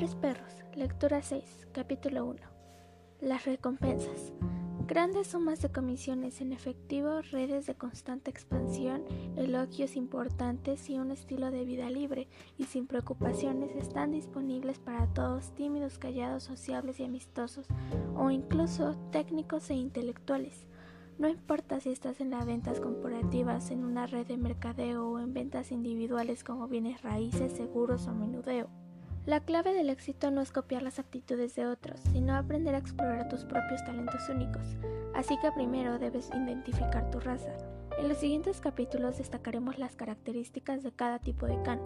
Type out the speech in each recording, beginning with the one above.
Vendedores Perros, lectura 6, capítulo 1. Las recompensas. Grandes sumas de comisiones en efectivo, redes de constante expansión, elogios importantes y un estilo de vida libre y sin preocupaciones están disponibles para todos tímidos, callados, sociables y amistosos, o incluso técnicos e intelectuales. No importa si estás en las ventas corporativas, en una red de mercadeo o en ventas individuales como bienes raíces, seguros o menudeo. La clave del éxito no es copiar las aptitudes de otros, sino aprender a explorar tus propios talentos únicos. Así que primero debes identificar tu raza. En los siguientes capítulos destacaremos las características de cada tipo de can.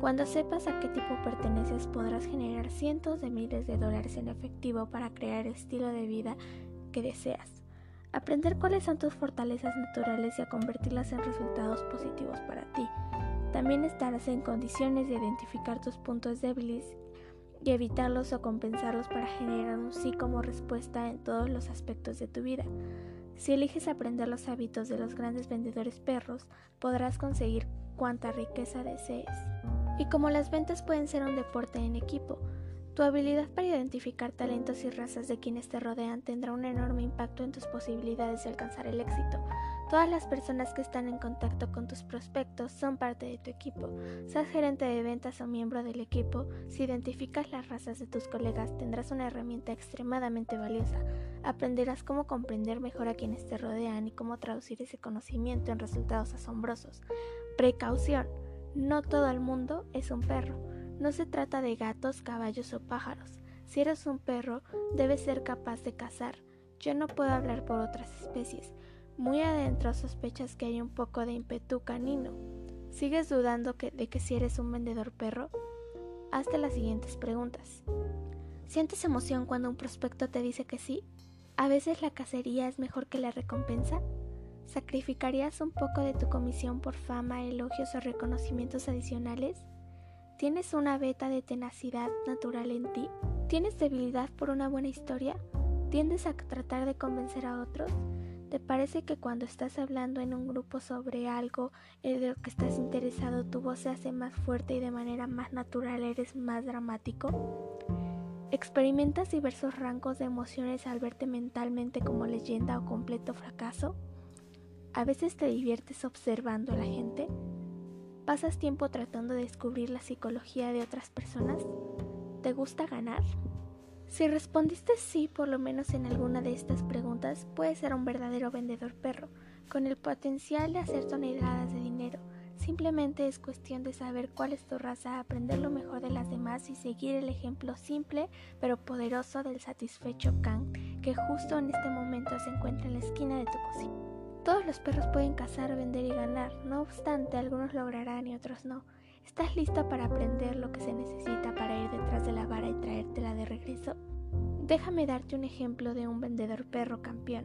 Cuando sepas a qué tipo perteneces podrás generar cientos de miles de dólares en efectivo para crear el estilo de vida que deseas. Aprender cuáles son tus fortalezas naturales y a convertirlas en resultados positivos para ti. También estarás en condiciones de identificar tus puntos débiles y evitarlos o compensarlos para generar un sí como respuesta en todos los aspectos de tu vida. Si eliges aprender los hábitos de los grandes vendedores perros, podrás conseguir cuanta riqueza desees. Y como las ventas pueden ser un deporte en equipo, tu habilidad para identificar talentos y razas de quienes te rodean tendrá un enorme impacto en tus posibilidades de alcanzar el éxito. Todas las personas que están en contacto con tus prospectos son parte de tu equipo. Seas gerente de ventas o miembro del equipo, si identificas las razas de tus colegas tendrás una herramienta extremadamente valiosa. Aprenderás cómo comprender mejor a quienes te rodean y cómo traducir ese conocimiento en resultados asombrosos. Precaución. No todo el mundo es un perro. No se trata de gatos, caballos o pájaros. Si eres un perro, debes ser capaz de cazar. Yo no puedo hablar por otras especies muy adentro sospechas que hay un poco de ímpetu canino. ¿Sigues dudando de que si eres un vendedor perro? Hazte las siguientes preguntas. ¿Sientes emoción cuando un prospecto te dice que sí? ¿A veces la cacería es mejor que la recompensa? ¿Sacrificarías un poco de tu comisión por fama, elogios o reconocimientos adicionales? ¿Tienes una beta de tenacidad natural en ti? ¿Tienes debilidad por una buena historia? ¿Tiendes a tratar de convencer a otros? ¿Te parece que cuando estás hablando en un grupo sobre algo en lo que estás interesado tu voz se hace más fuerte y de manera más natural eres más dramático? ¿Experimentas diversos rangos de emociones al verte mentalmente como leyenda o completo fracaso? ¿A veces te diviertes observando a la gente? ¿Pasas tiempo tratando de descubrir la psicología de otras personas? ¿Te gusta ganar? Si respondiste sí por lo menos en alguna de estas preguntas, puedes ser un verdadero vendedor perro, con el potencial de hacer toneladas de dinero. Simplemente es cuestión de saber cuál es tu raza, aprender lo mejor de las demás y seguir el ejemplo simple pero poderoso del satisfecho Kang, que justo en este momento se encuentra en la esquina de tu cocina. Todos los perros pueden cazar, vender y ganar, no obstante algunos lograrán y otros no. ¿Estás lista para aprender lo que se necesita para ir detrás de la vara y traértela de regreso? Déjame darte un ejemplo de un vendedor perro campeón.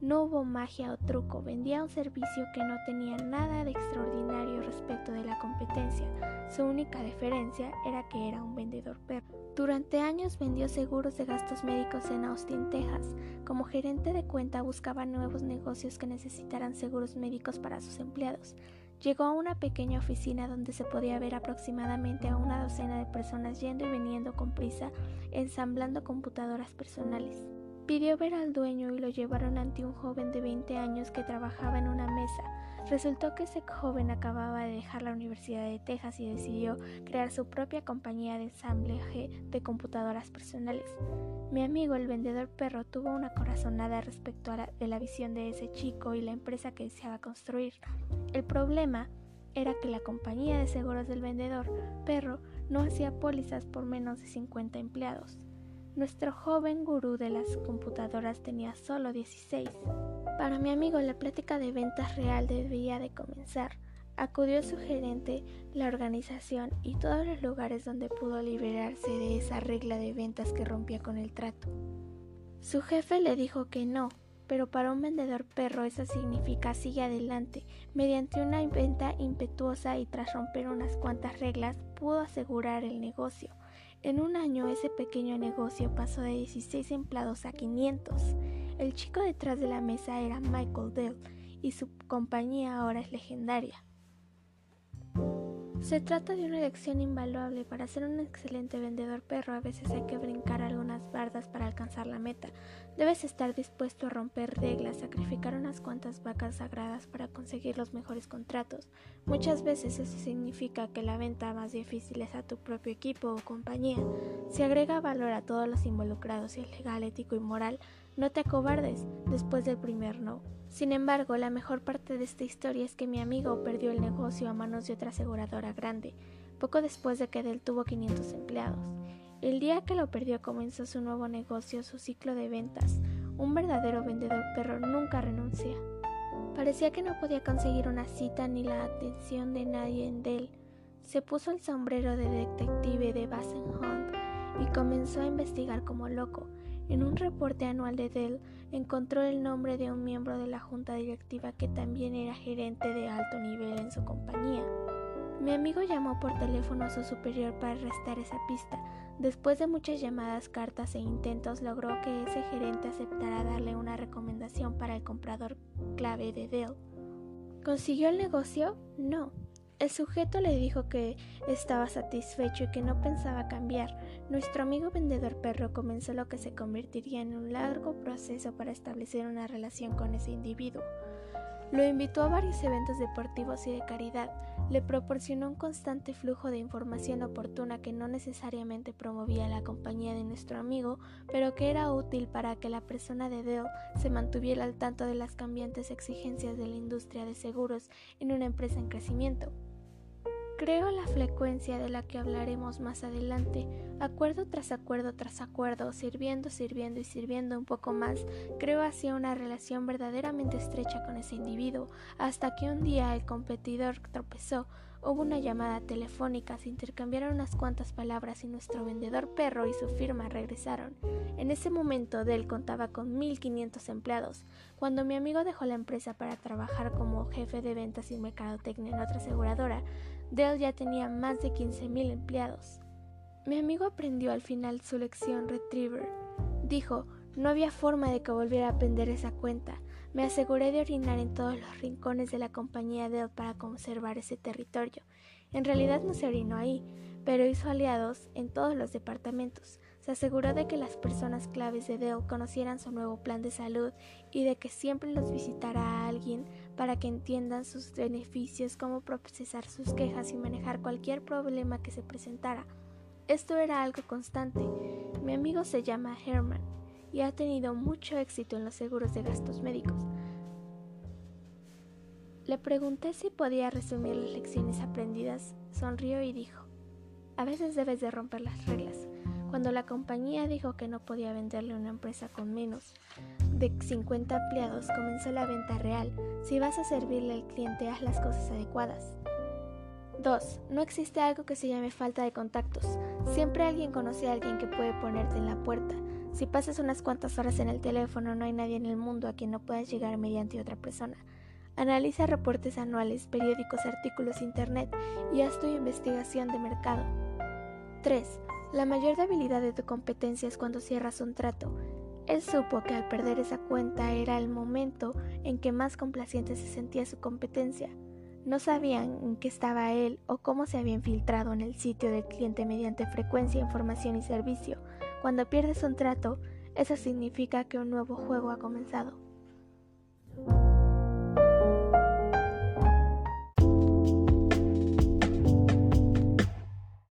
No hubo magia o truco, vendía un servicio que no tenía nada de extraordinario respecto de la competencia. Su única diferencia era que era un vendedor perro. Durante años vendió seguros de gastos médicos en Austin, Texas. Como gerente de cuenta buscaba nuevos negocios que necesitaran seguros médicos para sus empleados. Llegó a una pequeña oficina donde se podía ver aproximadamente a una docena de personas yendo y viniendo con prisa, ensamblando computadoras personales. Pidió ver al dueño y lo llevaron ante un joven de 20 años que trabajaba en una mesa. Resultó que ese joven acababa de dejar la Universidad de Texas y decidió crear su propia compañía de ensamblaje de computadoras personales. Mi amigo el vendedor perro tuvo una corazonada respecto a de la visión de ese chico y la empresa que deseaba construir. El problema era que la compañía de seguros del vendedor perro no hacía pólizas por menos de 50 empleados. Nuestro joven gurú de las computadoras tenía solo 16. Para mi amigo la plática de ventas real debía de comenzar. Acudió su gerente, la organización y todos los lugares donde pudo liberarse de esa regla de ventas que rompía con el trato. Su jefe le dijo que no, pero para un vendedor perro eso significa sigue adelante. Mediante una venta impetuosa y tras romper unas cuantas reglas, pudo asegurar el negocio. En un año ese pequeño negocio pasó de 16 empleados a 500. El chico detrás de la mesa era Michael Dell y su compañía ahora es legendaria. Se trata de una lección invaluable. Para ser un excelente vendedor perro a veces hay que brincar algunas bardas para alcanzar la meta. Debes estar dispuesto a romper reglas, sacrificar unas cuantas vacas sagradas para conseguir los mejores contratos. Muchas veces eso significa que la venta más difícil es a tu propio equipo o compañía. Si agrega valor a todos los involucrados y es legal, ético y moral, no te acobardes después del primer no. Sin embargo, la mejor parte de esta historia es que mi amigo perdió el negocio a manos de otra aseguradora grande, poco después de que él tuvo 500 empleados. El día que lo perdió comenzó su nuevo negocio, su ciclo de ventas. Un verdadero vendedor perro nunca renuncia. Parecía que no podía conseguir una cita ni la atención de nadie en Dell. Se puso el sombrero de detective de Basen Hunt y comenzó a investigar como loco. En un reporte anual de Dell encontró el nombre de un miembro de la junta directiva que también era gerente de alto nivel en su compañía. Mi amigo llamó por teléfono a su superior para arrestar esa pista. Después de muchas llamadas, cartas e intentos, logró que ese gerente aceptara darle una recomendación para el comprador clave de Dell. ¿Consiguió el negocio? No, el sujeto le dijo que estaba satisfecho y que no pensaba cambiar. Nuestro amigo vendedor perro comenzó lo que se convertiría en un largo proceso para establecer una relación con ese individuo. Lo invitó a varios eventos deportivos y de caridad, le proporcionó un constante flujo de información oportuna que no necesariamente promovía la compañía de nuestro amigo, pero que era útil para que la persona de Dell se mantuviera al tanto de las cambiantes exigencias de la industria de seguros en una empresa en crecimiento. Creo la frecuencia de la que hablaremos más adelante, acuerdo tras acuerdo tras acuerdo, sirviendo, sirviendo y sirviendo un poco más, creo hacia una relación verdaderamente estrecha con ese individuo, hasta que un día el competidor tropezó, hubo una llamada telefónica, se intercambiaron unas cuantas palabras y nuestro vendedor perro y su firma regresaron. En ese momento Dell contaba con 1500 empleados. Cuando mi amigo dejó la empresa para trabajar como jefe de ventas y mercadotecnia en otra aseguradora, Dell ya tenía más de 15.000 empleados. Mi amigo aprendió al final su lección Retriever. Dijo, no había forma de que volviera a aprender esa cuenta. Me aseguré de orinar en todos los rincones de la compañía Dell para conservar ese territorio. En realidad no se orinó ahí, pero hizo aliados en todos los departamentos. Se aseguró de que las personas claves de Dell conocieran su nuevo plan de salud y de que siempre los visitara a alguien para que entiendan sus beneficios, cómo procesar sus quejas y manejar cualquier problema que se presentara. Esto era algo constante. Mi amigo se llama Herman y ha tenido mucho éxito en los seguros de gastos médicos. Le pregunté si podía resumir las lecciones aprendidas, sonrió y dijo, a veces debes de romper las reglas. Cuando la compañía dijo que no podía venderle una empresa con menos de 50 empleados, comenzó la venta real. Si vas a servirle al cliente, haz las cosas adecuadas. 2. No existe algo que se llame falta de contactos. Siempre alguien conoce a alguien que puede ponerte en la puerta. Si pasas unas cuantas horas en el teléfono, no hay nadie en el mundo a quien no puedas llegar mediante otra persona. Analiza reportes anuales, periódicos, artículos, internet y haz tu investigación de mercado. 3. La mayor debilidad de tu competencia es cuando cierras un trato. Él supo que al perder esa cuenta era el momento en que más complaciente se sentía su competencia. No sabían en qué estaba él o cómo se había infiltrado en el sitio del cliente mediante frecuencia, información y servicio. Cuando pierdes un trato, eso significa que un nuevo juego ha comenzado.